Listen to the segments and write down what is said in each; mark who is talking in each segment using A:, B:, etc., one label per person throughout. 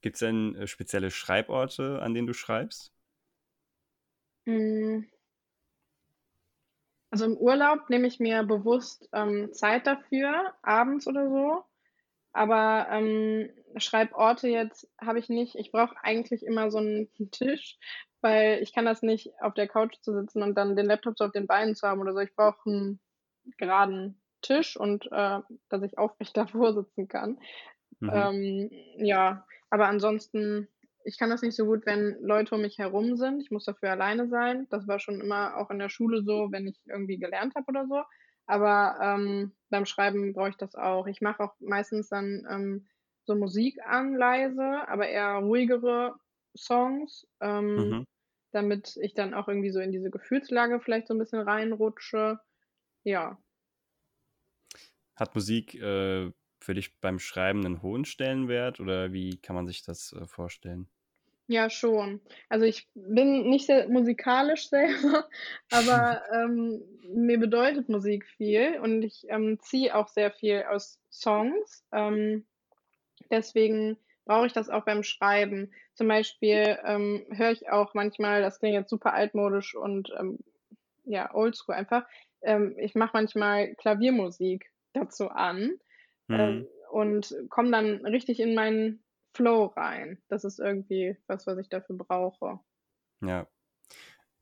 A: Gibt es denn äh, spezielle Schreiborte, an denen du schreibst?
B: Hm. Also im Urlaub nehme ich mir bewusst ähm, Zeit dafür, abends oder so. Aber ähm, Schreiborte jetzt habe ich nicht. Ich brauche eigentlich immer so einen Tisch, weil ich kann das nicht auf der Couch zu sitzen und dann den Laptop so auf den Beinen zu haben oder so. Ich brauche einen geraden Tisch und äh, dass ich aufrecht davor sitzen kann. Mhm. Ähm, ja, aber ansonsten, ich kann das nicht so gut, wenn Leute um mich herum sind. Ich muss dafür alleine sein. Das war schon immer auch in der Schule so, wenn ich irgendwie gelernt habe oder so. Aber ähm, beim Schreiben brauche ich das auch. Ich mache auch meistens dann ähm, so Musik an, leise, aber eher ruhigere Songs, ähm, mhm. damit ich dann auch irgendwie so in diese Gefühlslage vielleicht so ein bisschen reinrutsche. Ja.
A: Hat Musik äh, für dich beim Schreiben einen hohen Stellenwert oder wie kann man sich das äh, vorstellen?
B: Ja, schon. Also ich bin nicht sehr musikalisch selber, aber ähm, mir bedeutet Musik viel und ich ähm, ziehe auch sehr viel aus Songs. Ähm, deswegen brauche ich das auch beim Schreiben. Zum Beispiel ähm, höre ich auch manchmal, das klingt jetzt super altmodisch und ähm, ja, oldschool einfach. Ähm, ich mache manchmal Klaviermusik dazu an mhm. und komme dann richtig in meinen Flow rein. Das ist irgendwie was, was ich dafür brauche.
A: Ja.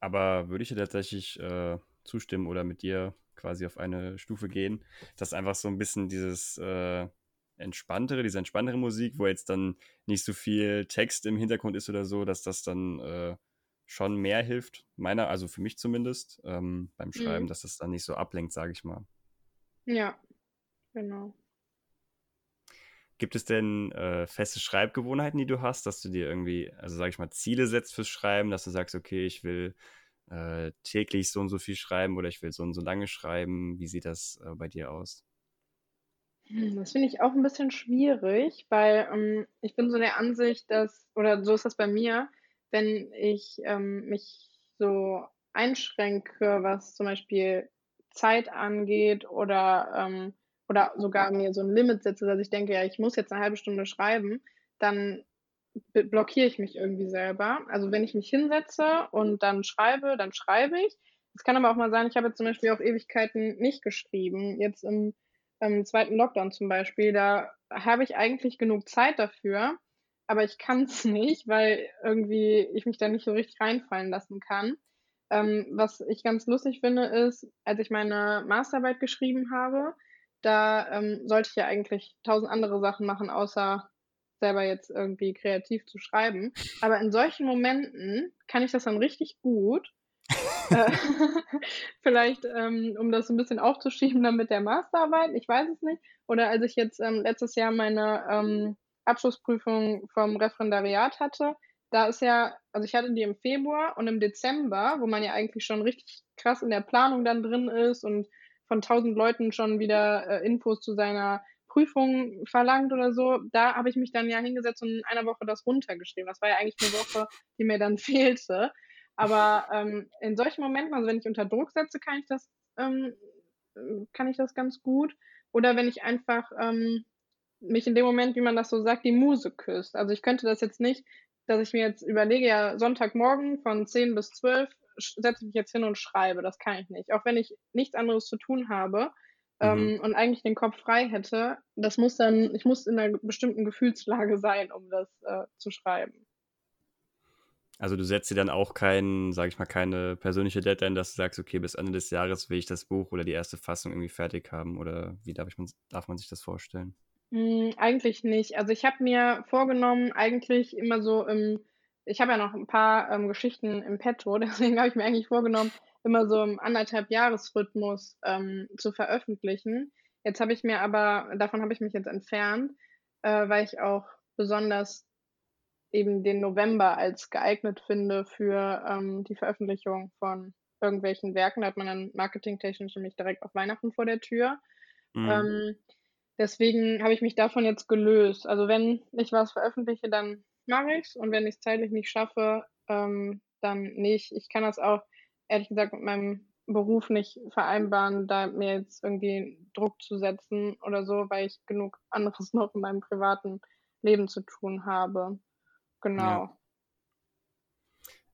A: Aber würde ich dir tatsächlich äh, zustimmen oder mit dir quasi auf eine Stufe gehen, dass einfach so ein bisschen dieses äh, entspanntere, diese entspanntere Musik, wo jetzt dann nicht so viel Text im Hintergrund ist oder so, dass das dann äh, schon mehr hilft, meiner, also für mich zumindest, ähm, beim Schreiben, mhm. dass das dann nicht so ablenkt, sage ich mal.
B: Ja, genau.
A: Gibt es denn äh, feste Schreibgewohnheiten, die du hast, dass du dir irgendwie, also sage ich mal, Ziele setzt fürs Schreiben, dass du sagst, okay, ich will äh, täglich so und so viel schreiben oder ich will so und so lange schreiben? Wie sieht das äh, bei dir aus?
B: Hm, das finde ich auch ein bisschen schwierig, weil ähm, ich bin so der Ansicht, dass, oder so ist das bei mir, wenn ich ähm, mich so einschränke, was zum Beispiel Zeit angeht oder ähm, oder sogar mir so ein Limit setze, dass ich denke, ja, ich muss jetzt eine halbe Stunde schreiben, dann blockiere ich mich irgendwie selber. Also wenn ich mich hinsetze und dann schreibe, dann schreibe ich. Es kann aber auch mal sein, ich habe jetzt zum Beispiel auch Ewigkeiten nicht geschrieben. Jetzt im, im zweiten Lockdown zum Beispiel, da habe ich eigentlich genug Zeit dafür, aber ich kann es nicht, weil irgendwie ich mich da nicht so richtig reinfallen lassen kann. Ähm, was ich ganz lustig finde, ist, als ich meine Masterarbeit geschrieben habe, da ähm, sollte ich ja eigentlich tausend andere Sachen machen, außer selber jetzt irgendwie kreativ zu schreiben. Aber in solchen Momenten kann ich das dann richtig gut. Äh, vielleicht, ähm, um das ein bisschen aufzuschieben, dann mit der Masterarbeit, ich weiß es nicht. Oder als ich jetzt ähm, letztes Jahr meine ähm, Abschlussprüfung vom Referendariat hatte, da ist ja, also ich hatte die im Februar und im Dezember, wo man ja eigentlich schon richtig krass in der Planung dann drin ist und von tausend Leuten schon wieder äh, Infos zu seiner Prüfung verlangt oder so. Da habe ich mich dann ja hingesetzt und in einer Woche das runtergeschrieben. Das war ja eigentlich eine Woche, die mir dann fehlte. Aber ähm, in solchen Momenten, also wenn ich unter Druck setze, kann ich das, ähm, kann ich das ganz gut. Oder wenn ich einfach ähm, mich in dem Moment, wie man das so sagt, die Muse küsst. Also ich könnte das jetzt nicht, dass ich mir jetzt überlege, ja, Sonntagmorgen von 10 bis 12 setze mich jetzt hin und schreibe. Das kann ich nicht. Auch wenn ich nichts anderes zu tun habe ähm, mhm. und eigentlich den Kopf frei hätte, das muss dann, ich muss in einer bestimmten Gefühlslage sein, um das äh, zu schreiben.
A: Also du setzt dir dann auch kein, sag ich mal, keine persönliche Deadline, dass du sagst, okay, bis Ende des Jahres will ich das Buch oder die erste Fassung irgendwie fertig haben oder wie darf, ich, darf man sich das vorstellen?
B: Hm, eigentlich nicht. Also ich habe mir vorgenommen, eigentlich immer so im ich habe ja noch ein paar ähm, Geschichten im Petto, deswegen habe ich mir eigentlich vorgenommen, immer so im anderthalb Jahresrhythmus ähm, zu veröffentlichen. Jetzt habe ich mir aber, davon habe ich mich jetzt entfernt, äh, weil ich auch besonders eben den November als geeignet finde für ähm, die Veröffentlichung von irgendwelchen Werken. Da hat man dann marketingtechnisch nämlich direkt auf Weihnachten vor der Tür. Mhm. Ähm, deswegen habe ich mich davon jetzt gelöst. Also wenn ich was veröffentliche, dann mache ich es und wenn ich es zeitlich nicht schaffe, ähm, dann nicht. Ich kann das auch ehrlich gesagt mit meinem Beruf nicht vereinbaren, da mir jetzt irgendwie Druck zu setzen oder so, weil ich genug anderes noch in meinem privaten Leben zu tun habe. Genau. Ja.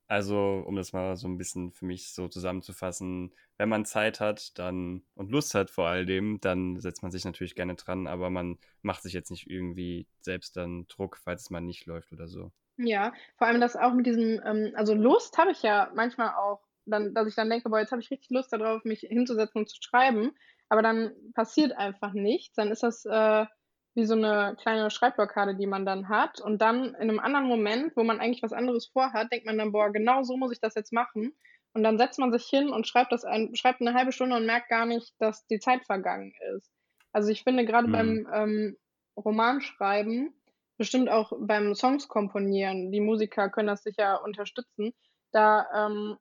A: Also, um das mal so ein bisschen für mich so zusammenzufassen, wenn man Zeit hat dann und Lust hat vor all dem, dann setzt man sich natürlich gerne dran, aber man macht sich jetzt nicht irgendwie selbst dann Druck, falls es mal nicht läuft oder so.
B: Ja, vor allem das auch mit diesem, ähm, also Lust habe ich ja manchmal auch, dann, dass ich dann denke, boah, jetzt habe ich richtig Lust darauf, mich hinzusetzen und zu schreiben, aber dann passiert einfach nichts. Dann ist das äh, wie so eine kleine Schreibblockade, die man dann hat. Und dann in einem anderen Moment, wo man eigentlich was anderes vorhat, denkt man dann, boah, genau so muss ich das jetzt machen. Und dann setzt man sich hin und schreibt das ein, schreibt eine halbe Stunde und merkt gar nicht, dass die Zeit vergangen ist. Also ich finde gerade mhm. beim ähm, Romanschreiben, bestimmt auch beim Songs komponieren, die Musiker können das sicher unterstützen, da ähm,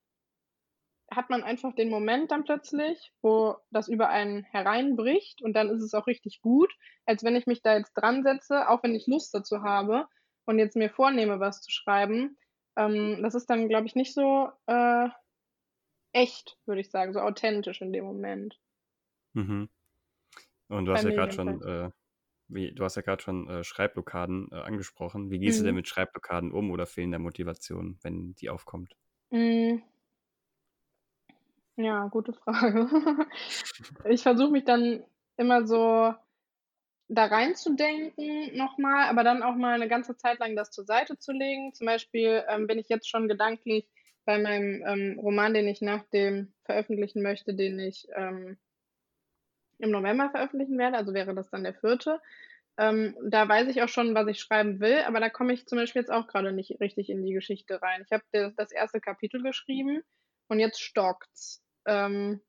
B: hat man einfach den Moment dann plötzlich, wo das über einen hereinbricht und dann ist es auch richtig gut, als wenn ich mich da jetzt dran setze, auch wenn ich Lust dazu habe und jetzt mir vornehme, was zu schreiben. Ähm, das ist dann, glaube ich, nicht so äh, echt, würde ich sagen, so authentisch in dem Moment.
A: Mhm. Und du hast ja gerade schon, äh, wie, du hast ja gerade schon äh, Schreibblockaden äh, angesprochen. Wie gehst mhm. du denn mhm. mit Schreibblockaden um oder fehlender Motivation, wenn die aufkommt? Mhm.
B: Ja, gute Frage. Ich versuche mich dann immer so da reinzudenken nochmal, aber dann auch mal eine ganze Zeit lang das zur Seite zu legen. Zum Beispiel, ähm, bin ich jetzt schon gedanklich bei meinem, ähm, Roman, den ich nach dem veröffentlichen möchte, den ich, ähm, im November veröffentlichen werde, also wäre das dann der vierte. Ähm, da weiß ich auch schon, was ich schreiben will, aber da komme ich zum Beispiel jetzt auch gerade nicht richtig in die Geschichte rein. Ich habe das erste Kapitel geschrieben und jetzt stockt's ähm,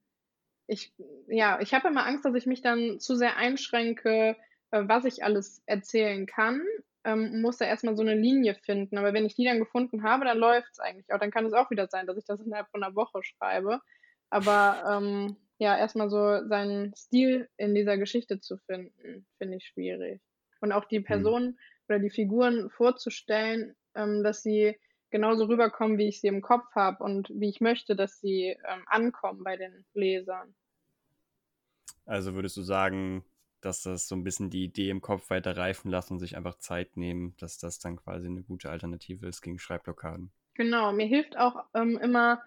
B: ich, ja, ich habe immer Angst, dass ich mich dann zu sehr einschränke, äh, was ich alles erzählen kann. Ähm, muss da erstmal so eine Linie finden. Aber wenn ich die dann gefunden habe, dann läuft es eigentlich auch. Dann kann es auch wieder sein, dass ich das innerhalb von einer Woche schreibe. Aber ähm, ja, erstmal so seinen Stil in dieser Geschichte zu finden, finde ich schwierig. Und auch die mhm. Personen mhm. oder die Figuren vorzustellen, ähm, dass sie genauso rüberkommen, wie ich sie im Kopf habe und wie ich möchte, dass sie ähm, ankommen bei den Lesern.
A: Also würdest du sagen, dass das so ein bisschen die Idee im Kopf weiter reifen lassen und sich einfach Zeit nehmen, dass das dann quasi eine gute Alternative ist gegen Schreibblockaden?
B: Genau, mir hilft auch ähm, immer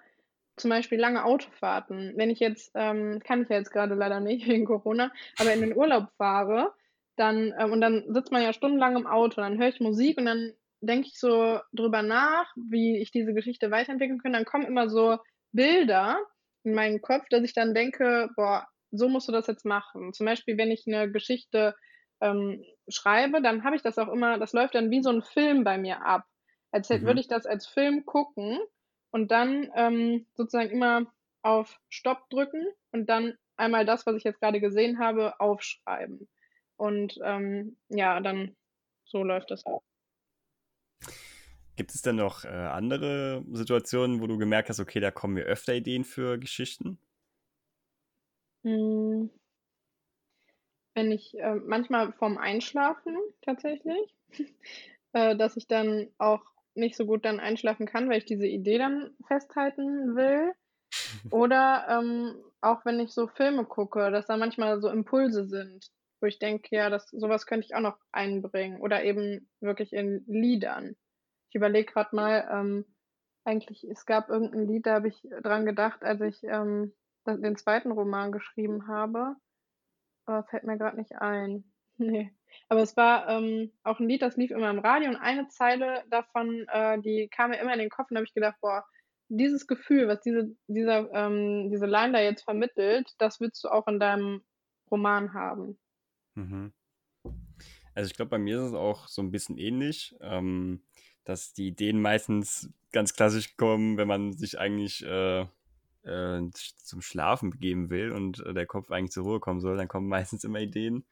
B: zum Beispiel lange Autofahrten. Wenn ich jetzt, ähm, kann ich ja jetzt gerade leider nicht wegen Corona, aber in den Urlaub fahre, dann, ähm, und dann sitzt man ja stundenlang im Auto, dann höre ich Musik und dann denke ich so drüber nach, wie ich diese Geschichte weiterentwickeln kann, dann kommen immer so Bilder in meinen Kopf, dass ich dann denke, boah, so musst du das jetzt machen. Zum Beispiel, wenn ich eine Geschichte ähm, schreibe, dann habe ich das auch immer, das läuft dann wie so ein Film bei mir ab. Als mhm. würde ich das als Film gucken und dann ähm, sozusagen immer auf Stopp drücken und dann einmal das, was ich jetzt gerade gesehen habe, aufschreiben. Und ähm, ja, dann so läuft das auch.
A: Gibt es denn noch äh, andere Situationen, wo du gemerkt hast, okay, da kommen mir öfter Ideen für Geschichten?
B: Hm. Wenn ich äh, manchmal vorm Einschlafen tatsächlich, äh, dass ich dann auch nicht so gut dann einschlafen kann, weil ich diese Idee dann festhalten will. Oder ähm, auch wenn ich so Filme gucke, dass da manchmal so Impulse sind, wo ich denke, ja, das, sowas könnte ich auch noch einbringen. Oder eben wirklich in Liedern. Ich überlege gerade mal, ähm, eigentlich, es gab irgendein Lied, da habe ich dran gedacht, als ich ähm, den zweiten Roman geschrieben habe. Aber fällt mir gerade nicht ein. Nee. Aber es war ähm, auch ein Lied, das lief immer im Radio und eine Zeile davon, äh, die kam mir immer in den Kopf und da habe ich gedacht, boah, dieses Gefühl, was diese, dieser, ähm, diese Line da jetzt vermittelt, das willst du auch in deinem Roman haben.
A: Mhm. Also ich glaube, bei mir ist es auch so ein bisschen ähnlich. Ähm, dass die Ideen meistens ganz klassisch kommen, wenn man sich eigentlich äh, äh, zum Schlafen begeben will und äh, der Kopf eigentlich zur Ruhe kommen soll, dann kommen meistens immer Ideen.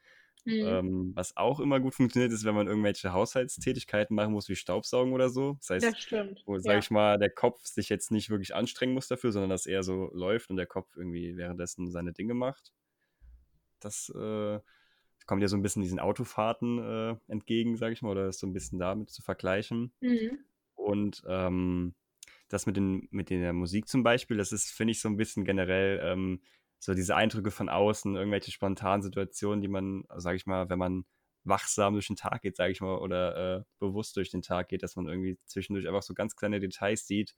A: Mhm. Ähm, was auch immer gut funktioniert, ist, wenn man irgendwelche Haushaltstätigkeiten machen muss, wie Staubsaugen oder so. Das heißt,
B: das stimmt.
A: wo, sag ja. ich mal, der Kopf sich jetzt nicht wirklich anstrengen muss dafür, sondern dass er so läuft und der Kopf irgendwie währenddessen seine Dinge macht. Das äh, kommt ja so ein bisschen diesen Autofahrten äh, entgegen, sage ich mal, oder ist so ein bisschen damit zu vergleichen. Mhm. Und ähm, das mit, den, mit der Musik zum Beispiel, das ist, finde ich, so ein bisschen generell ähm, so diese Eindrücke von außen, irgendwelche spontanen Situationen, die man, sage ich mal, wenn man wachsam durch den Tag geht, sage ich mal, oder äh, bewusst durch den Tag geht, dass man irgendwie zwischendurch einfach so ganz kleine Details sieht,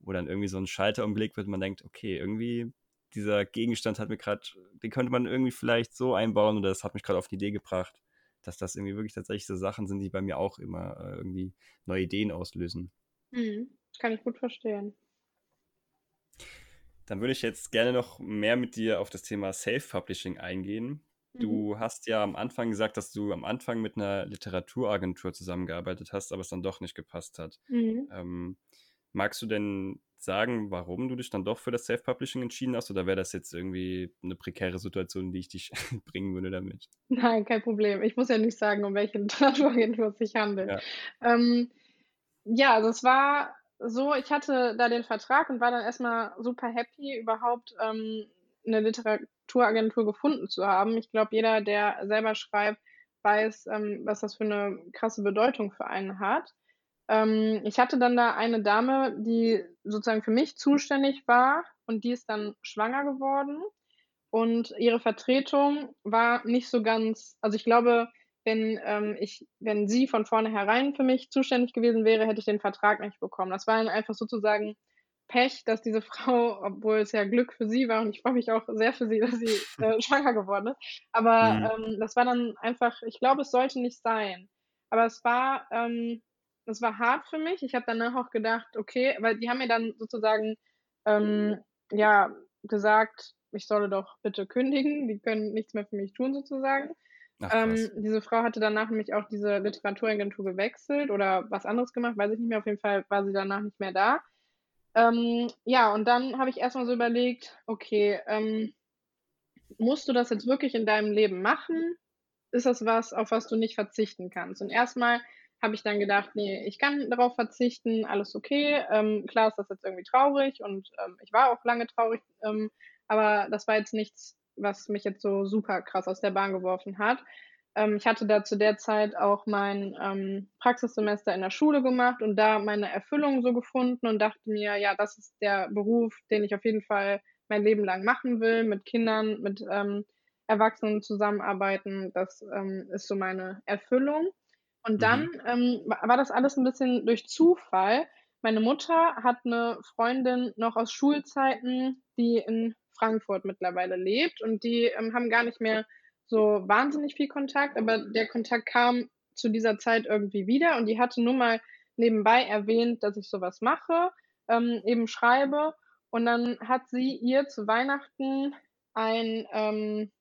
A: wo dann irgendwie so ein Schalter umgelegt wird und man denkt, okay, irgendwie dieser Gegenstand hat mir gerade, den könnte man irgendwie vielleicht so einbauen oder das hat mich gerade auf die Idee gebracht, dass das irgendwie wirklich tatsächlich so Sachen sind, die bei mir auch immer äh, irgendwie neue Ideen auslösen.
B: Mhm. Kann ich gut verstehen.
A: Dann würde ich jetzt gerne noch mehr mit dir auf das Thema Self-Publishing eingehen. Du mhm. hast ja am Anfang gesagt, dass du am Anfang mit einer Literaturagentur zusammengearbeitet hast, aber es dann doch nicht gepasst hat. Mhm. Ähm, magst du denn sagen, warum du dich dann doch für das Self-Publishing entschieden hast? Oder wäre das jetzt irgendwie eine prekäre Situation, in die ich dich bringen würde damit?
B: Nein, kein Problem. Ich muss ja nicht sagen, um welche Literaturagentur es sich handelt. Ja. Ähm, ja, also es war so, ich hatte da den Vertrag und war dann erstmal super happy, überhaupt ähm, eine Literaturagentur gefunden zu haben. Ich glaube, jeder, der selber schreibt, weiß, ähm, was das für eine krasse Bedeutung für einen hat. Ähm, ich hatte dann da eine Dame, die sozusagen für mich zuständig war und die ist dann schwanger geworden. Und ihre Vertretung war nicht so ganz, also ich glaube, wenn ähm, ich, wenn sie von vornherein für mich zuständig gewesen wäre, hätte ich den Vertrag nicht bekommen. Das war dann einfach sozusagen Pech, dass diese Frau, obwohl es ja Glück für sie war und ich freue mich auch sehr für sie, dass sie äh, schwanger geworden ist. Aber mhm. ähm, das war dann einfach, ich glaube, es sollte nicht sein. Aber es war, ähm, es war hart für mich. Ich habe danach auch gedacht, okay, weil die haben mir dann sozusagen ähm, ja gesagt, ich solle doch bitte kündigen. Die können nichts mehr für mich tun sozusagen. Ach, ähm, diese Frau hatte danach nämlich auch diese Literaturagentur gewechselt oder was anderes gemacht, weiß ich nicht mehr. Auf jeden Fall war sie danach nicht mehr da. Ähm, ja, und dann habe ich erstmal so überlegt, okay, ähm, musst du das jetzt wirklich in deinem Leben machen? Ist das was, auf was du nicht verzichten kannst? Und erstmal habe ich dann gedacht, nee, ich kann darauf verzichten, alles okay. Ähm, klar ist das jetzt irgendwie traurig und ähm, ich war auch lange traurig, ähm, aber das war jetzt nichts, was mich jetzt so super krass aus der Bahn geworfen hat. Ähm, ich hatte da zu der Zeit auch mein ähm, Praxissemester in der Schule gemacht und da meine Erfüllung so gefunden und dachte mir, ja, das ist der Beruf, den ich auf jeden Fall mein Leben lang machen will, mit Kindern, mit ähm, Erwachsenen zusammenarbeiten. Das ist so meine Erfüllung. Und dann mhm. ähm, war das alles ein bisschen durch Zufall. Meine Mutter hat eine Freundin noch aus Schulzeiten, die in Frankfurt mittlerweile lebt und die ähm, haben gar nicht mehr so wahnsinnig viel Kontakt, aber der Kontakt kam zu dieser Zeit irgendwie wieder und die hatte nur mal nebenbei erwähnt, dass ich sowas mache, ähm, eben schreibe und dann hat sie ihr zu Weihnachten ein, ähm,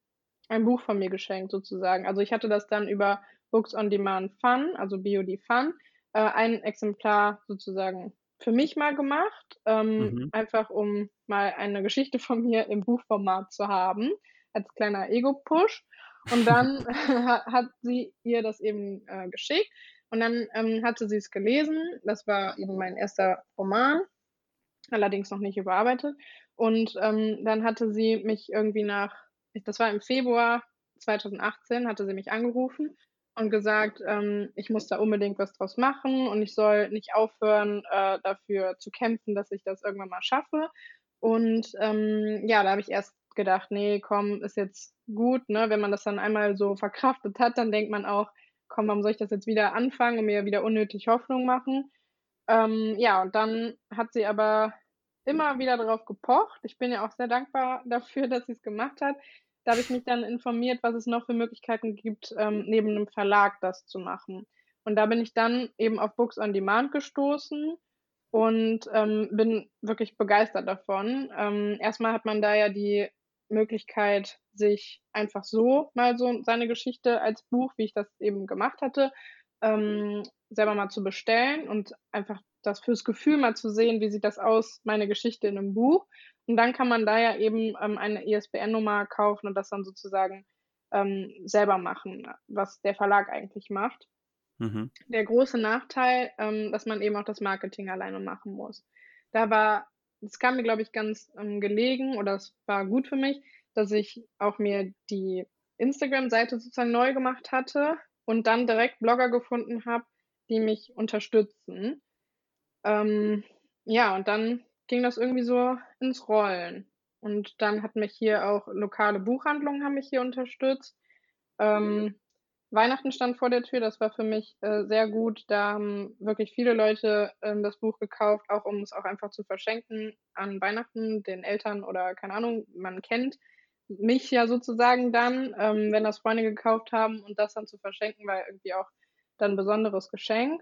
B: ein Buch von mir geschenkt sozusagen. Also ich hatte das dann über Books on Demand Fun, also BOD Fun, äh, ein Exemplar sozusagen für mich mal gemacht, ähm, mhm. einfach um mal eine Geschichte von mir im Buchformat zu haben, als kleiner Ego-Push. Und dann hat sie ihr das eben äh, geschickt und dann ähm, hatte sie es gelesen. Das war eben mein erster Roman, allerdings noch nicht überarbeitet. Und ähm, dann hatte sie mich irgendwie nach, das war im Februar 2018, hatte sie mich angerufen und gesagt, ähm, ich muss da unbedingt was draus machen und ich soll nicht aufhören, äh, dafür zu kämpfen, dass ich das irgendwann mal schaffe. Und ähm, ja, da habe ich erst gedacht, nee, komm, ist jetzt gut, ne? Wenn man das dann einmal so verkraftet hat, dann denkt man auch, komm, warum soll ich das jetzt wieder anfangen und mir wieder unnötig Hoffnung machen? Ähm, ja, und dann hat sie aber immer wieder darauf gepocht. Ich bin ja auch sehr dankbar dafür, dass sie es gemacht hat. Da habe ich mich dann informiert, was es noch für Möglichkeiten gibt, ähm, neben einem Verlag das zu machen. Und da bin ich dann eben auf Books on Demand gestoßen und ähm, bin wirklich begeistert davon. Ähm, erstmal hat man da ja die Möglichkeit, sich einfach so mal so seine Geschichte als Buch, wie ich das eben gemacht hatte, ähm, selber mal zu bestellen und einfach das fürs Gefühl mal zu sehen, wie sieht das aus, meine Geschichte in einem Buch. Und dann kann man da ja eben ähm, eine ISBN-Nummer kaufen und das dann sozusagen ähm, selber machen, was der Verlag eigentlich macht. Mhm. Der große Nachteil, ähm, dass man eben auch das Marketing alleine machen muss. Da war, es kam mir, glaube ich, ganz ähm, gelegen oder es war gut für mich, dass ich auch mir die Instagram-Seite sozusagen neu gemacht hatte und dann direkt Blogger gefunden habe, die mich unterstützen. Ähm, ja, und dann ging das irgendwie so ins Rollen. Und dann hat mich hier auch lokale Buchhandlungen haben mich hier unterstützt. Ähm, Weihnachten stand vor der Tür, das war für mich, äh, sehr gut. Da haben wirklich viele Leute, ähm, das Buch gekauft, auch um es auch einfach zu verschenken an Weihnachten den Eltern oder keine Ahnung, man kennt mich ja sozusagen dann, ähm, wenn das Freunde gekauft haben und das dann zu verschenken, war irgendwie auch dann 'n besonderes Geschenk.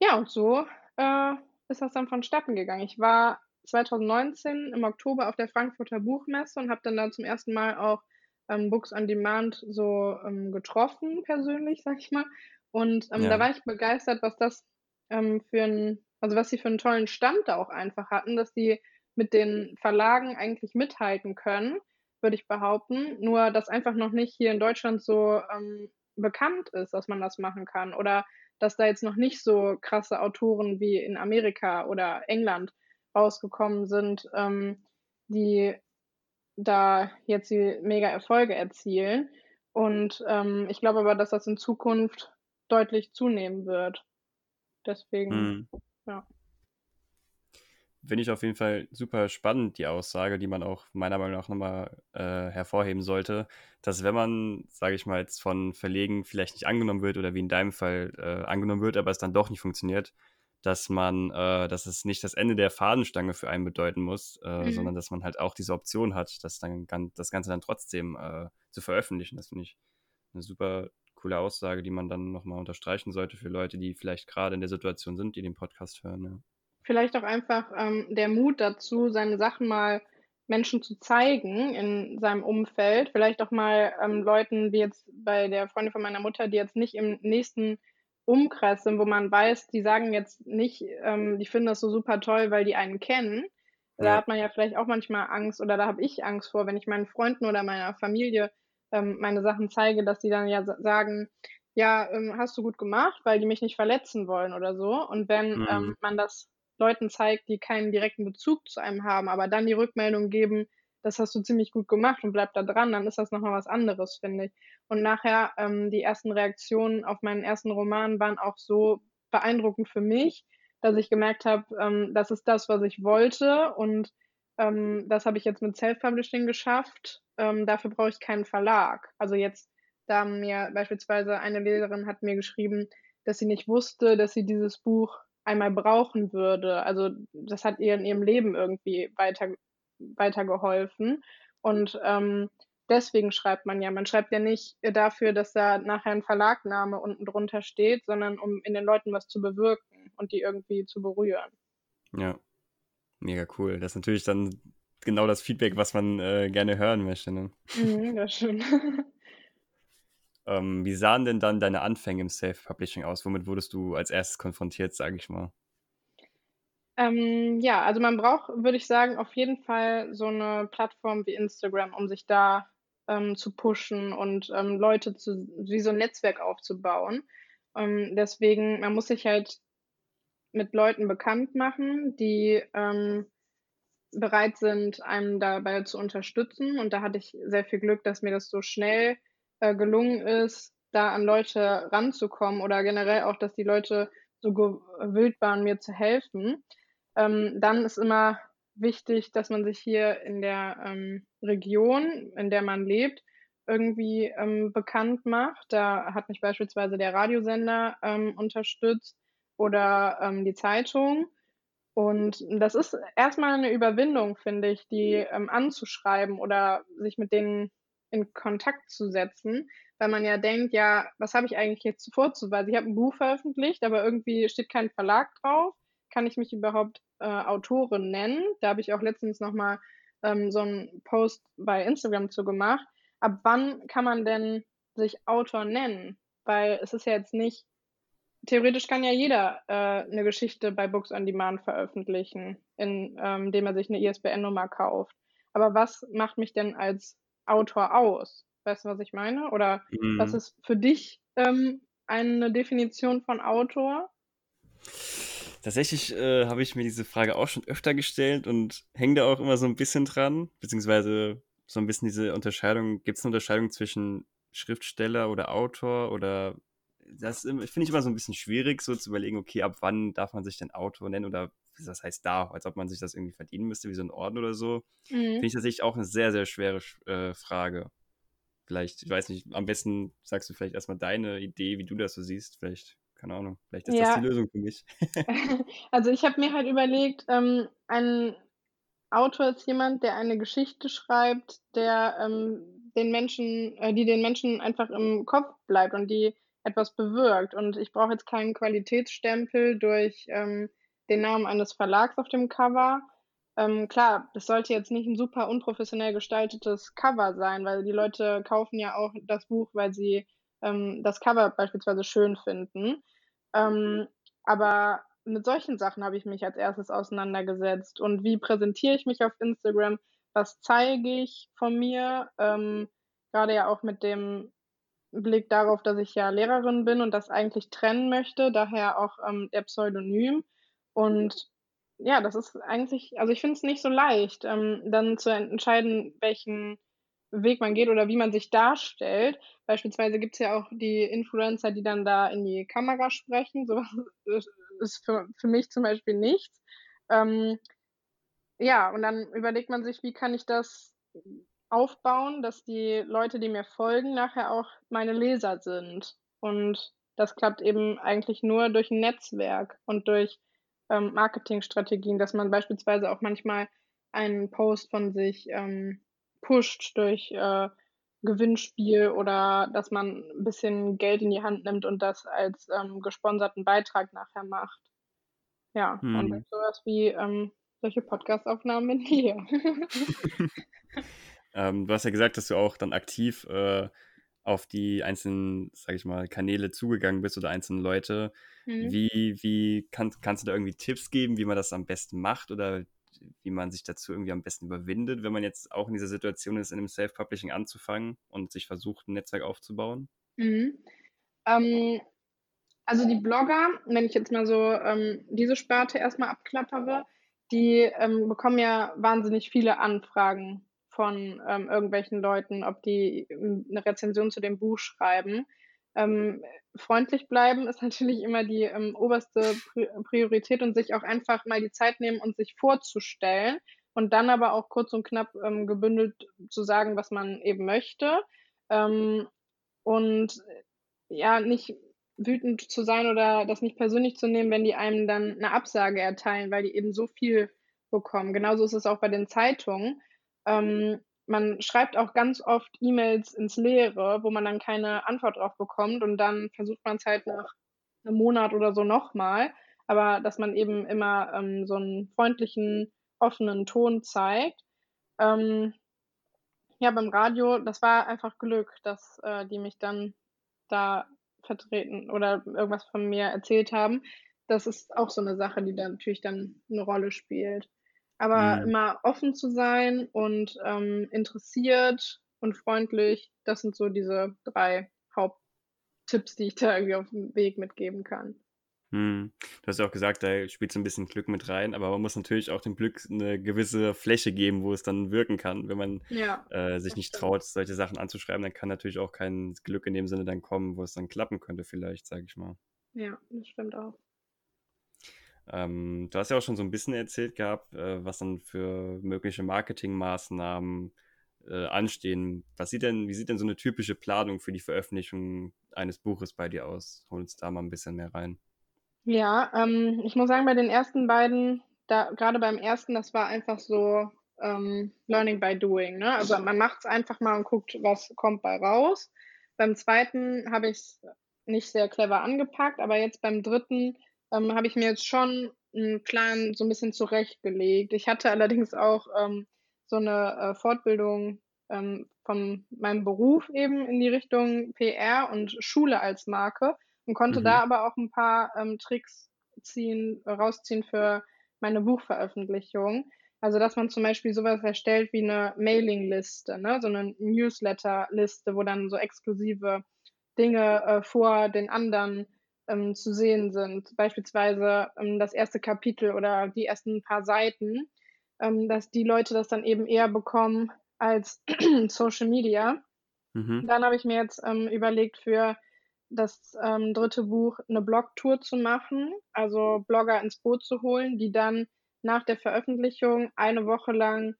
B: Ja, und so, äh, ist das dann vonstatten gegangen. Ich war 2019 im Oktober auf der Frankfurter Buchmesse und habe dann da zum ersten Mal auch, ähm, Books on Demand so, ähm, getroffen persönlich, sage ich mal. Und, ähm, da
A: Ja.
B: war ich begeistert, was das, ähm, für 'n also, was sie für 'n tollen Stand da auch einfach hatten, dass die mit den Verlagen eigentlich mithalten können, würde ich behaupten. Nur, dass einfach noch nicht hier in Deutschland so, ähm, bekannt ist, dass man das machen kann oder dass da jetzt noch nicht so krasse Autoren wie in Amerika oder England rausgekommen sind, ähm, die da jetzt die Mega-Erfolge erzielen. Und, ähm, ich glaube aber, dass das in Zukunft deutlich zunehmen wird. Deswegen,
A: Mhm.
B: ja.
A: Finde ich auf jeden Fall super spannend, die Aussage, die man auch meiner Meinung nach noch mal, äh, hervorheben sollte, dass wenn man, sage ich mal, jetzt von Verlegen vielleicht nicht angenommen wird oder wie in deinem Fall, äh, angenommen wird, aber es dann doch nicht funktioniert, dass man äh, dass es nicht das Ende der Fahnenstange für einen bedeuten muss, äh,
B: Mhm.
A: sondern dass man halt auch diese Option hat, das dann das Ganze dann trotzdem, äh, zu veröffentlichen. Das finde ich 'ne super coole Aussage, die man dann noch mal unterstreichen sollte für Leute, die vielleicht grade in der Situation sind, die den Podcast hören, ja.
B: Vielleicht auch einfach, ähm, der Mut dazu, seine Sachen mal Menschen zu zeigen in seinem Umfeld. Vielleicht auch mal, ähm, Leuten wie jetzt bei der Freundin von meiner Mutter, die jetzt nicht im nächsten Umkreis sind, wo man weiß, die sagen jetzt nicht, ähm, die finden das so super toll, weil die einen kennen. Da hat man ja vielleicht auch manchmal Angst oder da habe ich Angst vor, wenn ich meinen Freunden oder meiner Familie, ähm, meine Sachen zeige, dass die dann ja sa sagen: „Ja, ähm, hast du gut gemacht“, weil die mich nicht verletzen wollen oder so. Und wenn,
A: Mhm.
B: ähm, man das Leuten zeigt, die keinen direkten Bezug zu einem haben, aber dann die Rückmeldung geben: „Das hast du ziemlich gut gemacht und bleib da dran“, dann ist das noch mal was anderes, finde ich. Und nachher, ähm, die ersten Reaktionen auf meinen ersten Roman waren auch so beeindruckend für mich, dass ich gemerkt habe, ähm, das ist das, was ich wollte und, ähm, das habe ich jetzt mit Self-Publishing geschafft. Ähm, dafür brauche ich keinen Verlag. Also, jetzt da mir beispielsweise eine Leserin hat mir geschrieben, dass sie nicht wusste, dass sie dieses Buch einmal brauchen würde. Also, das hat ihr in ihrem Leben irgendwie weiter weitergeholfen. Und, ähm, deswegen schreibt man ja. Man schreibt ja nicht dafür, dass da nachher 'n Verlagname unten drunter steht, sondern um in den Leuten was zu bewirken und die irgendwie zu berühren.
A: Ja. Mega cool. Das ist natürlich dann genau das Feedback, was man, äh, gerne hören möchte, ne?
B: Mhm, das stimmt.
A: Ähm, wie sahen denn dann deine Anfänge im Self-Publishing aus? Womit wurdest du als Erstes konfrontiert, sage ich mal?
B: Ähm, ja, also man braucht, würde ich sagen, auf jeden Fall so 'ne Plattform wie Instagram, um sich da, ähm, zu pushen und, ähm, Leute zu wie so 'n Netzwerk aufzubauen. Ähm, deswegen man muss sich halt mit Leuten bekannt machen, die, ähm, bereit sind, einen dabei zu unterstützen. Und da hatte ich sehr viel Glück, dass mir das so schnell, äh, gelungen ist, da an Leute ranzukommen oder generell auch, dass die Leute so gewillt waren, mir zu helfen. Ähm, dann ist immer wichtig, dass man sich hier in der, ähm, Region, in der man lebt, irgendwie, ähm, bekannt macht. Da hat mich beispielsweise der Radiosender, ähm, unterstützt oder, ähm, die Zeitung. Und das ist erst mal 'ne Überwindung, finde ich, die, ähm, anzuschreiben oder sich mit denen in Kontakt zu setzen, weil man ja denkt: „Ja, was habe ich eigentlich jetzt vorzuweisen? Ich habe 'n Buch veröffentlicht, aber irgendwie steht kein Verlag drauf. Kann ich mich überhaupt, äh, Autorin nennen?“ Da habe ich auch letztens noch mal, ähm, so 'n Post bei Instagram zu gemacht. Ab wann kann man denn sich Autor nennen? Weil es ist ja jetzt nicht theoretisch kann ja jeder, äh, 'ne Geschichte bei Books on Demand veröffentlichen, in ähm, indem er sich 'ne ISBN-Nummer kauft. Aber was macht mich denn als Autor aus? Weißt du, was ich meine? Oder was
A: Mhm.
B: ist für dich, ähm, eine Definition von Autor?
A: Tatsächlich, äh, habe ich mir diese Frage auch schon öfter gestellt und hänge da auch immer so 'n bisschen dran, beziehungsweise so 'n bisschen diese Unterscheidung gibt's 'ne Unterscheidung zwischen Schriftsteller oder Autor oder das finde ich immer so 'n bisschen schwierig, so zu überlegen: „Okay, ab wann darf man sich denn Autor nennen?“ Oder was heißt darf, als ob man sich das irgendwie verdienen müsste wie so 'n Orden oder so.
B: Mhm.
A: Finde ich tatsächlich auch 'ne sehr, sehr schwere sch äh, Frage. vielleicht, ich weiß nicht, am besten sagst du vielleicht erstmal deine Idee, wie du das so siehst. Vielleicht, keine Ahnung, vielleicht ist ja. das die Lösung für mich.
B: also ich habe mir halt überlegt, ähm, ein Autor ist jemand, der eine Geschichte schreibt, der ähm, den Menschen, äh, die den Menschen einfach im Kopf bleibt und die etwas bewirkt. Und ich brauche jetzt keinen Qualitätsstempel durch ähm, den Namen eines Verlags auf dem Cover. Ähm, klar, das sollte jetzt nicht ein super unprofessionell gestaltetes Cover sein, weil die Leute kaufen ja auch das Buch, weil sie ähm, das Cover beispielsweise schön finden. Ähm, aber mit solchen Sachen habe ich mich als erstes auseinandergesetzt. Und wie präsentiere ich mich auf Instagram? Was zeige ich von mir? Ähm, gerade ja auch mit dem Blick darauf, dass ich ja Lehrerin bin und das eigentlich trennen möchte, daher auch ähm, der Pseudonym. Und ja, das ist eigentlich, also ich finde es nicht so leicht, ähm, dann zu entscheiden, welchen Weg man geht oder wie man sich darstellt. Beispielsweise gibt es ja auch die Influencer, die dann da in die Kamera sprechen. Sowas ist für, für mich zum Beispiel nichts. Ähm, ja, und dann überlegt man sich, wie kann ich das aufbauen, dass die Leute, die mir folgen, nachher auch meine Leser sind. Und das klappt eben eigentlich nur durch ein Netzwerk und durch ähm, Marketingstrategien, dass man beispielsweise auch manchmal einen Post von sich ähm, pusht durch äh, Gewinnspiel oder dass man ein bisschen Geld in die Hand nimmt und das als ähm, gesponserten Beitrag nachher macht. Ja, hm. und sowas wie ähm, solche Podcast-Aufnahmen mit dir.
A: ähm, du hast ja gesagt, dass du auch dann aktiv äh, auf die einzelnen, sag ich mal, Kanäle zugegangen bist oder einzelne Leute. Mhm. Wie, wie kann, kannst du da irgendwie Tipps geben, wie man das am besten macht oder wie man sich dazu irgendwie am besten überwindet, wenn man jetzt auch in dieser Situation ist, in einem Self-Publishing anzufangen und sich versucht, ein Netzwerk aufzubauen?
B: Mhm. Ähm, also die Blogger, wenn ich jetzt mal so ähm, diese Sparte erstmal abklappere, die ähm, bekommen ja wahnsinnig viele Anfragen von ähm, irgendwelchen Leuten, ob die ähm, eine Rezension zu dem Buch schreiben. Ähm, freundlich bleiben ist natürlich immer die ähm, oberste Priorität und sich auch einfach mal die Zeit nehmen und sich vorzustellen und dann aber auch kurz und knapp ähm, gebündelt zu sagen, was man eben möchte. Ähm, und ja, nicht wütend zu sein oder das nicht persönlich zu nehmen, wenn die einem dann eine Absage erteilen, weil die eben so viel bekommen. Genauso ist es auch bei den Zeitungen. Ähm, man schreibt auch ganz oft E-Mails ins Leere, wo man dann keine Antwort drauf bekommt und dann versucht man es halt nach einem Monat oder so nochmal. Aber dass man eben immer ähm, so einen freundlichen, offenen Ton zeigt. Ähm, ja, beim Radio, das war einfach Glück, dass äh, die mich dann da vertreten oder irgendwas von mir erzählt haben. Das ist auch so eine Sache, die dann natürlich dann eine Rolle spielt. Aber mhm. immer offen zu sein und ähm, interessiert und freundlich, das sind so diese drei Haupttipps, die ich da irgendwie auf dem Weg mitgeben kann.
A: Hm. Du hast ja auch gesagt, da spielt so ein bisschen Glück mit rein, aber man muss natürlich auch dem Glück eine gewisse Fläche geben, wo es dann wirken kann. Wenn man ja, äh, sich nicht stimmt. traut, solche Sachen anzuschreiben, dann kann natürlich auch kein Glück in dem Sinne dann kommen, wo es dann klappen könnte, vielleicht, sage ich mal.
B: Ja, das stimmt auch.
A: Ähm, du hast ja auch schon so ein bisschen erzählt gehabt, äh, was dann für mögliche Marketingmaßnahmen äh, anstehen. Was sieht denn, wie sieht denn so eine typische Planung für die Veröffentlichung eines Buches bei dir aus? Hol uns da mal ein bisschen mehr rein.
B: Ja, ähm, ich muss sagen, bei den ersten beiden, da, gerade beim ersten, das war einfach so ähm, Learning by Doing. Ne? Also man macht es einfach mal und guckt, was kommt bei raus. Beim zweiten habe ich es nicht sehr clever angepackt, aber jetzt beim dritten ähm, habe ich mir jetzt schon einen Plan so ein bisschen zurechtgelegt. Ich hatte allerdings auch ähm, so eine äh, Fortbildung ähm, von meinem Beruf eben in die Richtung PR und Schule als Marke und konnte mhm. da aber auch ein paar ähm, Tricks ziehen, rausziehen für meine Buchveröffentlichung. Also, dass man zum Beispiel sowas erstellt wie eine Mailingliste, ne? so eine Newsletterliste, wo dann so exklusive Dinge äh, vor den anderen ähm, zu sehen sind. Beispielsweise ähm, das erste Kapitel oder die ersten paar Seiten, ähm, dass die Leute das dann eben eher bekommen als Social Media. Mhm. Dann habe ich mir jetzt ähm, überlegt, für das ähm, dritte Buch eine Blogtour zu machen, also Blogger ins Boot zu holen, die dann nach der Veröffentlichung eine Woche lang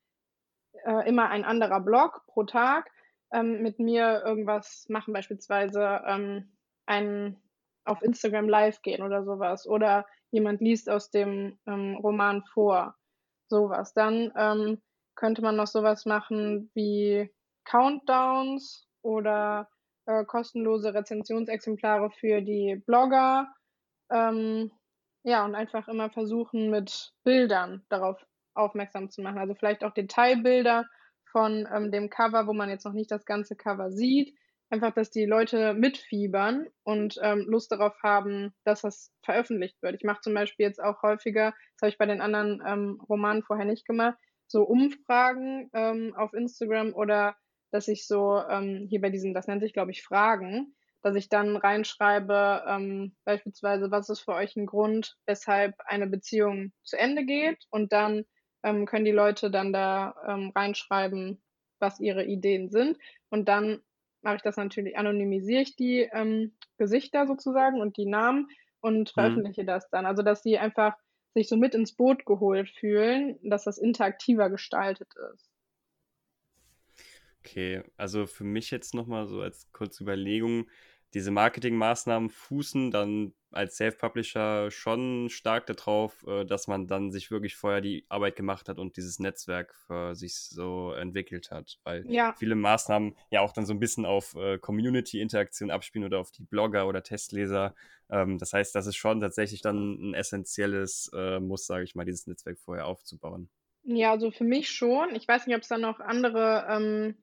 B: äh, immer ein anderer Blog pro Tag ähm, mit mir irgendwas machen, beispielsweise ähm, ein auf Instagram live gehen oder sowas oder jemand liest aus dem ähm, Roman vor, sowas. Dann ähm, könnte man noch sowas machen wie Countdowns oder äh, kostenlose Rezensionsexemplare für die Blogger. Ähm, ja, und einfach immer versuchen, mit Bildern darauf aufmerksam zu machen. Also vielleicht auch Detailbilder von ähm, dem Cover, wo man jetzt noch nicht das ganze Cover sieht. Einfach, dass die Leute mitfiebern und ähm, Lust darauf haben, dass das veröffentlicht wird. Ich mache zum Beispiel jetzt auch häufiger, das habe ich bei den anderen ähm, Romanen vorher nicht gemacht, so Umfragen ähm, auf Instagram oder dass ich so ähm, hier bei diesen, das nennt sich, glaube ich, Fragen, dass ich dann reinschreibe, ähm, beispielsweise, was ist für euch ein Grund, weshalb eine Beziehung zu Ende geht und dann ähm, können die Leute dann da ähm, reinschreiben, was ihre Ideen sind und dann mache ich das natürlich, anonymisiere ich die ähm, Gesichter sozusagen und die Namen und mhm. veröffentliche mhm. das dann. Also dass sie einfach sich so mit ins Boot geholt fühlen, dass das interaktiver gestaltet ist.
A: Okay, also für mich jetzt nochmal so als kurze Überlegung, diese Marketingmaßnahmen fußen dann als Self-Publisher schon stark darauf, äh, dass man dann sich wirklich vorher die Arbeit gemacht hat und dieses Netzwerk für sich so entwickelt hat. Weil ja. viele Maßnahmen ja auch dann so ein bisschen auf äh, Community-Interaktion abspielen oder auf die Blogger oder Testleser. Ähm, das heißt, das ist schon tatsächlich dann ein essentielles äh, Muss, sage ich mal, dieses Netzwerk vorher aufzubauen.
B: Ja, also für mich schon. Ich weiß nicht, ob es da noch andere ähm,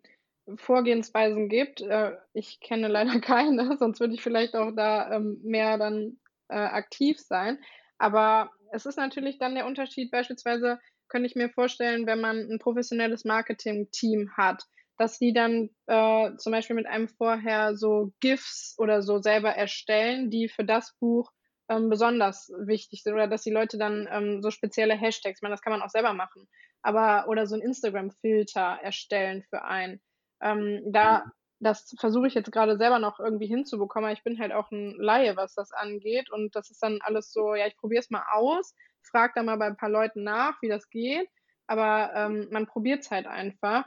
B: Vorgehensweisen gibt. Äh, ich kenne leider keine, sonst würde ich vielleicht auch da ähm, mehr dann äh, aktiv sein. Aber es ist natürlich dann der Unterschied, beispielsweise könnte ich mir vorstellen, wenn man ein professionelles Marketing-Team hat, dass die dann äh, zum Beispiel mit einem vorher so GIFs oder so selber erstellen, die für das Buch ähm, besonders wichtig sind oder dass die Leute dann ähm, so spezielle Hashtags, ich meine, das kann man auch selber machen, aber oder so ein Instagram-Filter erstellen für einen. Ähm, da, mhm. Das versuche ich jetzt gerade selber noch irgendwie hinzubekommen. Ich bin halt auch ein Laie, was das angeht. Und das ist dann alles so, ja, ich probiere es mal aus, frage da mal bei ein paar Leuten nach, wie das geht. Aber ähm, man probiert es halt einfach.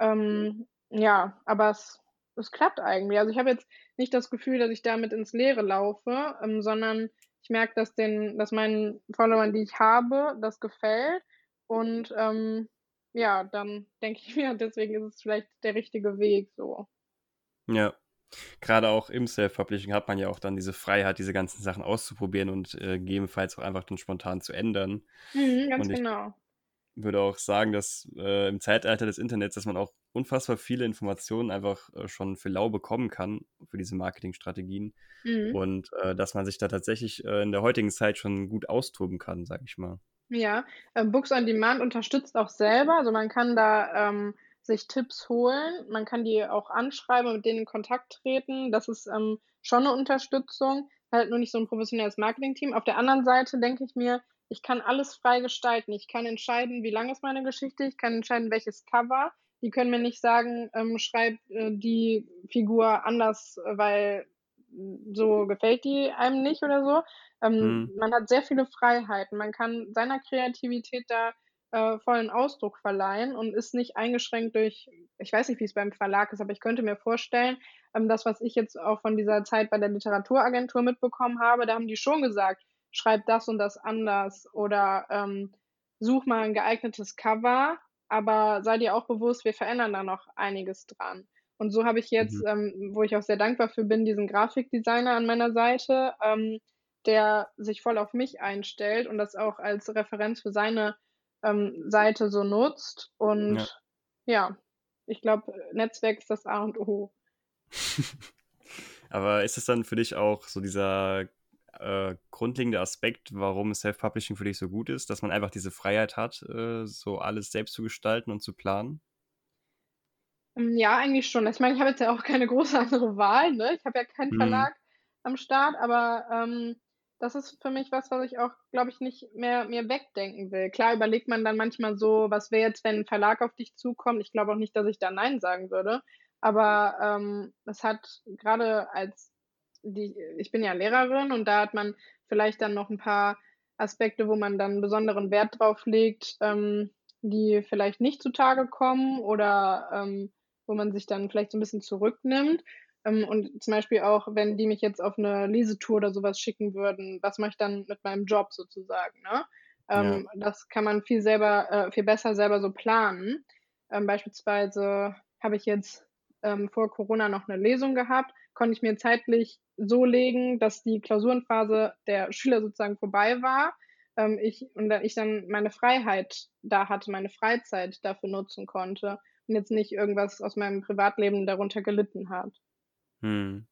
B: Ähm, ja, aber es, es klappt eigentlich. Also ich habe jetzt nicht das Gefühl, dass ich damit ins Leere laufe, ähm, sondern ich merke, dass den, dass meinen Followern, die ich habe, das gefällt. Und ähm, ja, dann denke ich mir, deswegen ist es vielleicht der richtige Weg so.
A: Ja. Gerade auch im Self-Publishing hat man ja auch dann diese Freiheit, diese ganzen Sachen auszuprobieren und äh, gegebenenfalls auch einfach dann spontan zu ändern.
B: Mhm, ganz genau.
A: würde auch sagen, dass äh, im Zeitalter des Internets, dass man auch unfassbar viele Informationen einfach äh, schon für lau bekommen kann für diese Marketingstrategien mhm. und äh, dass man sich da tatsächlich äh, in der heutigen Zeit schon gut austoben kann, sag ich mal.
B: Ja, äh, Books on Demand unterstützt auch selber. Also man kann da ähm, sich Tipps holen. Man kann die auch anschreiben und mit denen in Kontakt treten. Das ist ähm, schon eine Unterstützung. Halt nur nicht so ein professionelles Marketing-Team. Auf der anderen Seite denke ich mir, ich kann alles frei gestalten. Ich kann entscheiden, wie lang ist meine Geschichte. Ich kann entscheiden, welches Cover. Die können mir nicht sagen, ähm, schreib äh, die Figur anders, weil so gefällt die einem nicht oder so. Ähm, mhm. Man hat sehr viele Freiheiten. Man kann seiner Kreativität da äh, vollen Ausdruck verleihen und ist nicht eingeschränkt durch, ich weiß nicht, wie es beim Verlag ist, aber ich könnte mir vorstellen, ähm, das, was ich jetzt auch von dieser Zeit bei der Literaturagentur mitbekommen habe, da haben die schon gesagt, schreib das und das anders oder ähm, such mal ein geeignetes Cover, aber sei dir auch bewusst, wir verändern da noch einiges dran. Und so habe ich jetzt, mhm. ähm, wo ich auch sehr dankbar für bin, diesen Grafikdesigner an meiner Seite, ähm, der sich voll auf mich einstellt und das auch als Referenz für seine ähm, Seite so nutzt. Und ja, ja ich glaube, Netzwerk ist das A und O.
A: Aber ist es dann für dich auch so dieser äh, grundlegende Aspekt, warum Self-Publishing für dich so gut ist, dass man einfach diese Freiheit hat, äh, so alles selbst zu gestalten und zu planen?
B: Ähm, ja, eigentlich schon. Ich meine, ich habe jetzt ja auch keine große andere Wahl, ne? Ich habe ja keinen mhm. Verlag am Start, aber ähm, das ist für mich was, was ich auch, glaube ich, nicht mehr mir wegdenken will. Klar überlegt man dann manchmal so, was wäre jetzt, wenn ein Verlag auf dich zukommt. Ich glaube auch nicht, dass ich da Nein sagen würde. Aber ähm, es hat gerade als die, ich bin ja Lehrerin und da hat man vielleicht dann noch ein paar Aspekte, wo man dann besonderen Wert drauf legt, ähm, die vielleicht nicht zutage kommen oder ähm, wo man sich dann vielleicht so ein bisschen zurücknimmt. Ähm, und zum Beispiel auch, wenn die mich jetzt auf eine Lesetour oder sowas schicken würden, was mache ich dann mit meinem Job sozusagen, ne? Ähm, ja. Das kann man viel selber, äh, viel besser selber so planen. Ähm, beispielsweise habe ich jetzt ähm, vor Corona noch eine Lesung gehabt, konnte ich mir zeitlich so legen, dass die Klausurenphase der Schüler sozusagen vorbei war. Ähm, ich, und ich dann meine Freiheit da hatte, meine Freizeit dafür nutzen konnte und jetzt nicht irgendwas aus meinem Privatleben darunter gelitten hat.
A: Hm.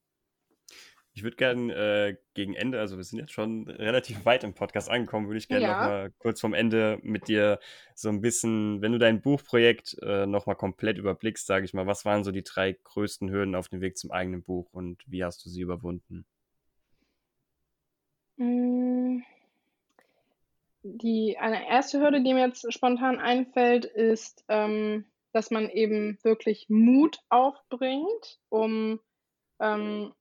A: Ich würde gerne äh, gegen Ende, also wir sind jetzt schon relativ weit im Podcast angekommen, würde ich gerne ja. nochmal kurz vom Ende mit dir so ein bisschen, wenn du dein Buchprojekt äh, nochmal komplett überblickst, sage ich mal, was waren so die drei größten Hürden auf dem Weg zum eigenen Buch und wie hast du sie überwunden?
B: Hm. Die eine erste Hürde, die mir jetzt spontan einfällt, ist, ähm, dass man eben wirklich Mut aufbringt, um ähm,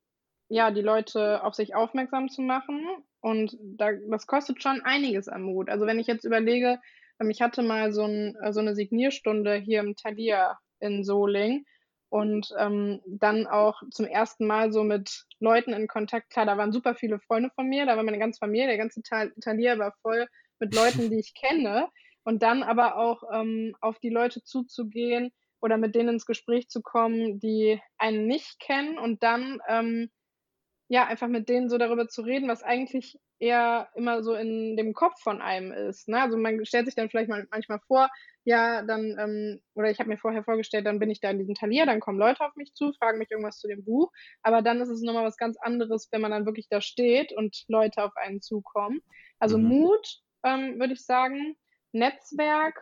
B: ja, die Leute auf sich aufmerksam zu machen. Und da, das kostet schon einiges an Mut. Also wenn ich jetzt überlege, ähm, ich hatte mal so, ein, so eine Signierstunde hier im Thalia in Soling und ähm, dann auch zum ersten Mal so mit Leuten in Kontakt. Klar, da waren super viele Freunde von mir, da war meine ganze Familie, der ganze Thalia war voll mit Leuten, die ich kenne. Und dann aber auch ähm, auf die Leute zuzugehen oder mit denen ins Gespräch zu kommen, die einen nicht kennen und dann ähm, ja, einfach mit denen so darüber zu reden, was eigentlich eher immer so in dem Kopf von einem ist. Ne? Also man stellt sich dann vielleicht mal, manchmal vor, ja, dann, ähm, oder ich habe mir vorher vorgestellt, dann bin ich da in diesem Talier, dann kommen Leute auf mich zu, fragen mich irgendwas zu dem Buch, aber dann ist es nochmal was ganz anderes, wenn man dann wirklich da steht und Leute auf einen zukommen. Also mhm. Mut, ähm, würde ich sagen, Netzwerk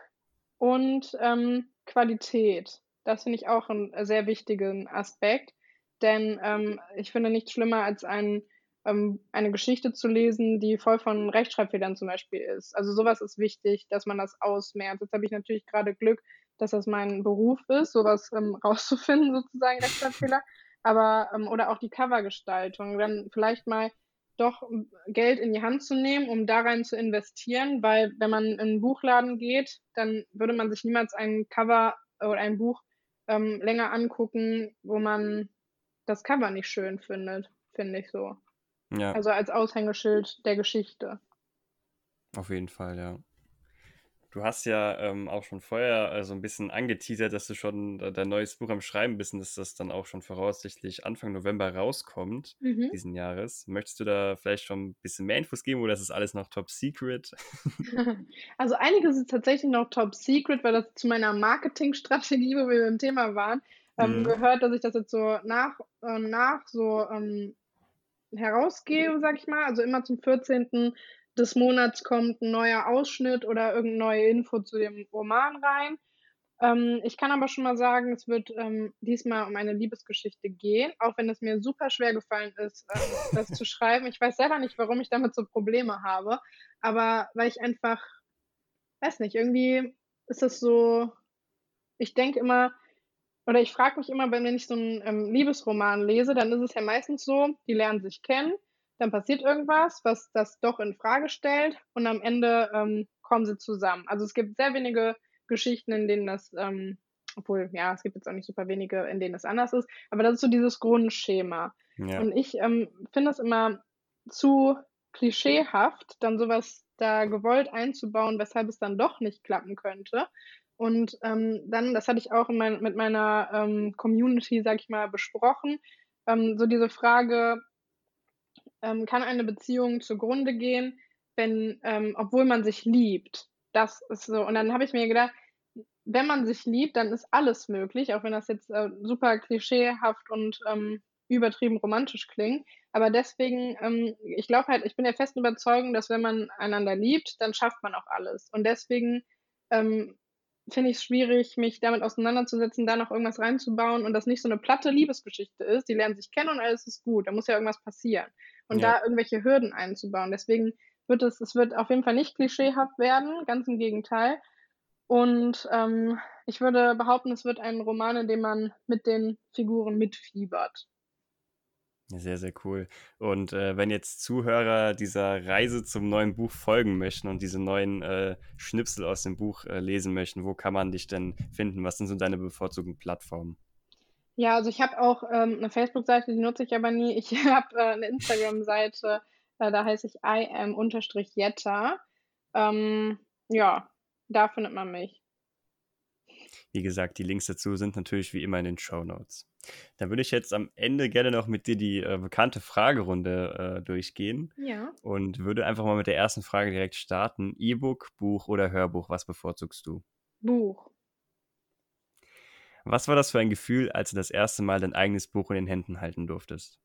B: und ähm, Qualität. Das finde ich auch einen sehr wichtigen Aspekt. Denn ähm, ich finde nichts schlimmer, als ein, ähm, eine Geschichte zu lesen, die voll von Rechtschreibfehlern zum Beispiel ist. Also sowas ist wichtig, dass man das ausmerzt. Jetzt habe ich natürlich gerade Glück, dass das mein Beruf ist, sowas ähm, rauszufinden, sozusagen Rechtschreibfehler. Aber, ähm, oder auch die Covergestaltung, dann vielleicht mal doch Geld in die Hand zu nehmen, um da rein zu investieren, weil wenn man in einen Buchladen geht, dann würde man sich niemals ein Cover oder ein Buch ähm, länger angucken, wo man das Cover nicht schön findet, finde ich so. Ja. Also als Aushängeschild der Geschichte.
A: Auf jeden Fall, ja. Du hast ja ähm, auch schon vorher äh, so ein bisschen angeteasert, dass du schon äh, dein neues Buch am Schreiben bist und dass das dann auch schon voraussichtlich Anfang November rauskommt, mhm. diesen Jahres. Möchtest du da vielleicht schon ein bisschen mehr Infos geben oder ist das alles noch top secret?
B: Also einiges ist tatsächlich noch top secret, weil das zu meiner Marketingstrategie, wo wir beim Thema waren, ähm, mhm. gehört, dass ich das jetzt so nach und nach so ähm, herausgebe, sag ich mal. Also immer zum 14. des Monats kommt ein neuer Ausschnitt oder irgendeine neue Info zu dem Roman rein. Ähm, ich kann aber schon mal sagen, es wird ähm, diesmal um eine Liebesgeschichte gehen, auch wenn es mir super schwer gefallen ist, ähm, das zu schreiben. Ich weiß selber nicht, warum ich damit so Probleme habe, aber weil ich einfach, weiß nicht, irgendwie ist es so, ich denke immer, oder ich frage mich immer, wenn ich so einen ähm, Liebesroman lese, dann ist es ja meistens so, die lernen sich kennen, dann passiert irgendwas, was das doch in Frage stellt und am Ende ähm, kommen sie zusammen. Also es gibt sehr wenige Geschichten, in denen das, ähm, obwohl, ja, es gibt jetzt auch nicht super wenige, in denen das anders ist, aber das ist so dieses Grundschema. Ja. Und ich ähm, finde es immer zu klischeehaft, dann sowas da gewollt einzubauen, weshalb es dann doch nicht klappen könnte. Und ähm, dann, das hatte ich auch mein, mit meiner ähm, Community, sag ich mal, besprochen, ähm, so diese Frage, ähm, kann eine Beziehung zugrunde gehen, wenn, ähm, obwohl man sich liebt? Das ist so. Und dann habe ich mir gedacht, wenn man sich liebt, dann ist alles möglich, auch wenn das jetzt äh, super klischeehaft und ähm, übertrieben romantisch klingt. Aber deswegen, ähm, ich glaube halt, ich bin der festen Überzeugung, dass wenn man einander liebt, dann schafft man auch alles. Und deswegen ähm, finde ich es schwierig, mich damit auseinanderzusetzen, da noch irgendwas reinzubauen und das nicht so eine platte Liebesgeschichte ist. Die lernen sich kennen und alles ist gut. Da muss ja irgendwas passieren. Und ja. da irgendwelche Hürden einzubauen. Deswegen wird es, es wird auf jeden Fall nicht klischeehaft werden, ganz im Gegenteil. Und ähm, ich würde behaupten, es wird ein Roman, in dem man mit den Figuren mitfiebert.
A: Sehr, sehr cool. Und äh, wenn jetzt Zuhörer dieser Reise zum neuen Buch folgen möchten und diese neuen äh, Schnipsel aus dem Buch äh, lesen möchten, wo kann man dich denn finden? Was sind so deine bevorzugten Plattformen?
B: Ja, also ich habe auch ähm, eine Facebook-Seite, die nutze ich aber nie. Ich habe äh, eine Instagram-Seite, äh, da heiße ich im-jetta. Ähm, ja, da findet man mich.
A: Wie gesagt, die Links dazu sind natürlich wie immer in den Show Notes. Dann würde ich jetzt am Ende gerne noch mit dir die äh, bekannte Fragerunde äh, durchgehen.
B: Ja.
A: Und würde einfach mal mit der ersten Frage direkt starten. E-Book, Buch oder Hörbuch, was bevorzugst du?
B: Buch.
A: Was war das für ein Gefühl, als du das erste Mal dein eigenes Buch in den Händen halten durftest?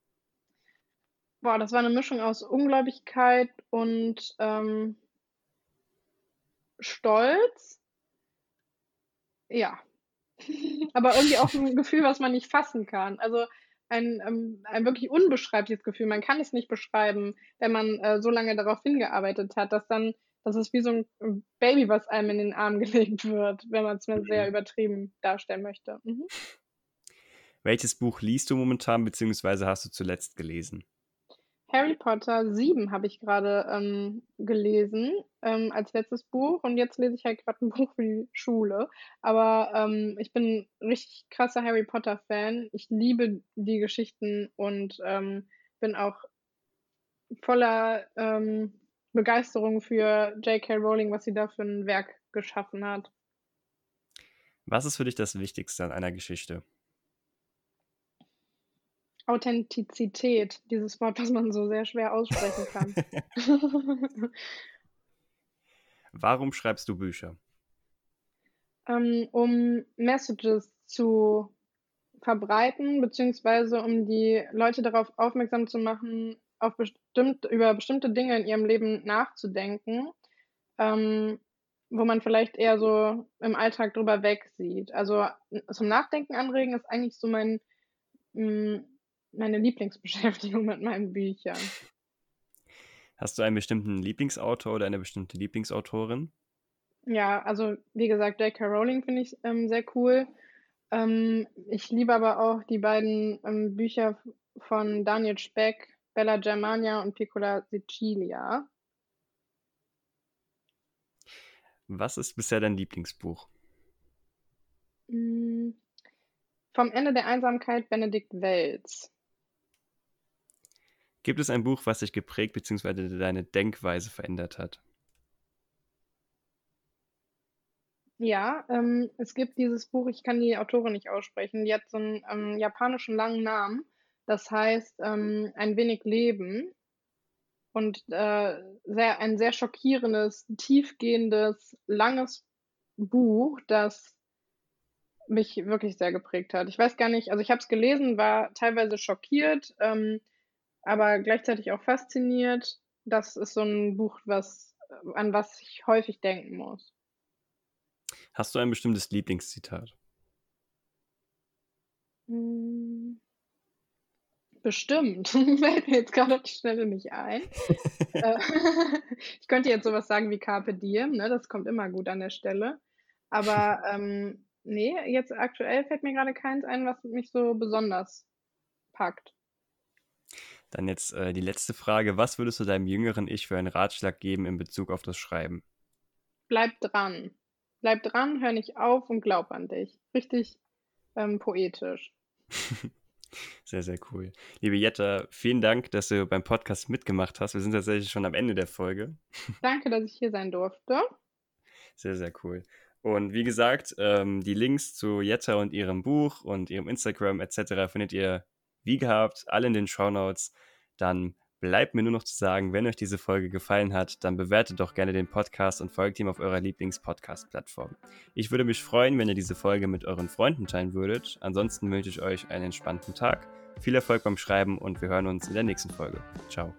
B: Boah, das war eine Mischung aus Ungläubigkeit und ähm, Stolz. Ja. Aber irgendwie auch ein Gefühl, was man nicht fassen kann. Also ein, ähm, ein wirklich unbeschreibliches Gefühl. Man kann es nicht beschreiben, wenn man äh, so lange darauf hingearbeitet hat, dass dann das ist wie so ein Baby, was einem in den Arm gelegt wird, wenn man es mir sehr mhm. übertrieben darstellen möchte. Mhm.
A: Welches Buch liest du momentan, beziehungsweise hast du zuletzt gelesen?
B: Harry Potter 7 habe ich gerade ähm, gelesen ähm, als letztes Buch und jetzt lese ich halt gerade ein Buch für die Schule. Aber ähm, ich bin ein richtig krasser Harry Potter Fan. Ich liebe die Geschichten und ähm, bin auch voller ähm, Begeisterung für J.K. Rowling, was sie da für ein Werk geschaffen hat.
A: Was ist für dich das Wichtigste an einer Geschichte?
B: Authentizität, dieses Wort, was man so sehr schwer aussprechen kann.
A: Warum schreibst du Bücher?
B: Ähm, um Messages zu verbreiten, beziehungsweise um die Leute darauf aufmerksam zu machen, auf bestimmt, über bestimmte Dinge in ihrem Leben nachzudenken, ähm, wo man vielleicht eher so im Alltag drüber wegsieht. Also zum Nachdenken anregen ist eigentlich so mein, mh, mm, meine Lieblingsbeschäftigung mit meinen Büchern.
A: Hast du einen bestimmten Lieblingsautor oder eine bestimmte Lieblingsautorin?
B: Ja, also wie gesagt, J.K. Rowling finde ich ähm, sehr cool. Ähm, ich liebe aber auch die beiden ähm, Bücher von Daniel Speck, Bella Germania und Piccola Sicilia.
A: Was ist bisher dein Lieblingsbuch?
B: Mm, vom Ende der Einsamkeit Benedikt Welz.
A: Gibt es ein Buch, was dich geprägt bzw. deine Denkweise verändert hat?
B: Ja, ähm, es gibt dieses Buch, ich kann die Autorin nicht aussprechen, die hat so einen ähm, japanischen langen Namen. Das heißt, ähm, ein wenig Leben und äh, sehr, ein sehr schockierendes, tiefgehendes, langes Buch, das mich wirklich sehr geprägt hat. Ich weiß gar nicht, also ich habe es gelesen, war teilweise schockiert, ähm, aber gleichzeitig auch fasziniert. Das ist so ein Buch, was, an was ich häufig denken muss.
A: Hast du ein bestimmtes Lieblingszitat?
B: Hm. Bestimmt. Fällt mir jetzt gerade auf die Schnelle nicht ein. Äh, ich könnte jetzt sowas sagen wie Carpe Diem, ne? das kommt immer gut an der Stelle. Aber ähm, nee, jetzt aktuell fällt mir gerade keins ein, was mich so besonders packt.
A: Dann jetzt äh, die letzte Frage. Was würdest du deinem jüngeren Ich für einen Ratschlag geben in Bezug auf das Schreiben?
B: Bleib dran. Bleib dran, hör nicht auf und glaub an dich. Richtig ähm, poetisch.
A: Sehr, sehr cool. Liebe Jetta, vielen Dank, dass du beim Podcast mitgemacht hast. Wir sind tatsächlich schon am Ende der Folge.
B: Danke, dass ich hier sein durfte.
A: Sehr, sehr cool. Und wie gesagt, ähm, die Links zu Jetta und ihrem Buch und ihrem Instagram etc. findet ihr wie gehabt alle in den Show Notes. Dann bleibt mir nur noch zu sagen, wenn euch diese Folge gefallen hat, dann bewertet doch gerne den Podcast und folgt ihm auf eurer Lieblings-Podcast-Plattform. Ich würde mich freuen, wenn ihr diese Folge mit euren Freunden teilen würdet. Ansonsten wünsche ich euch einen entspannten Tag, viel Erfolg beim Schreiben und wir hören uns in der nächsten Folge. Ciao.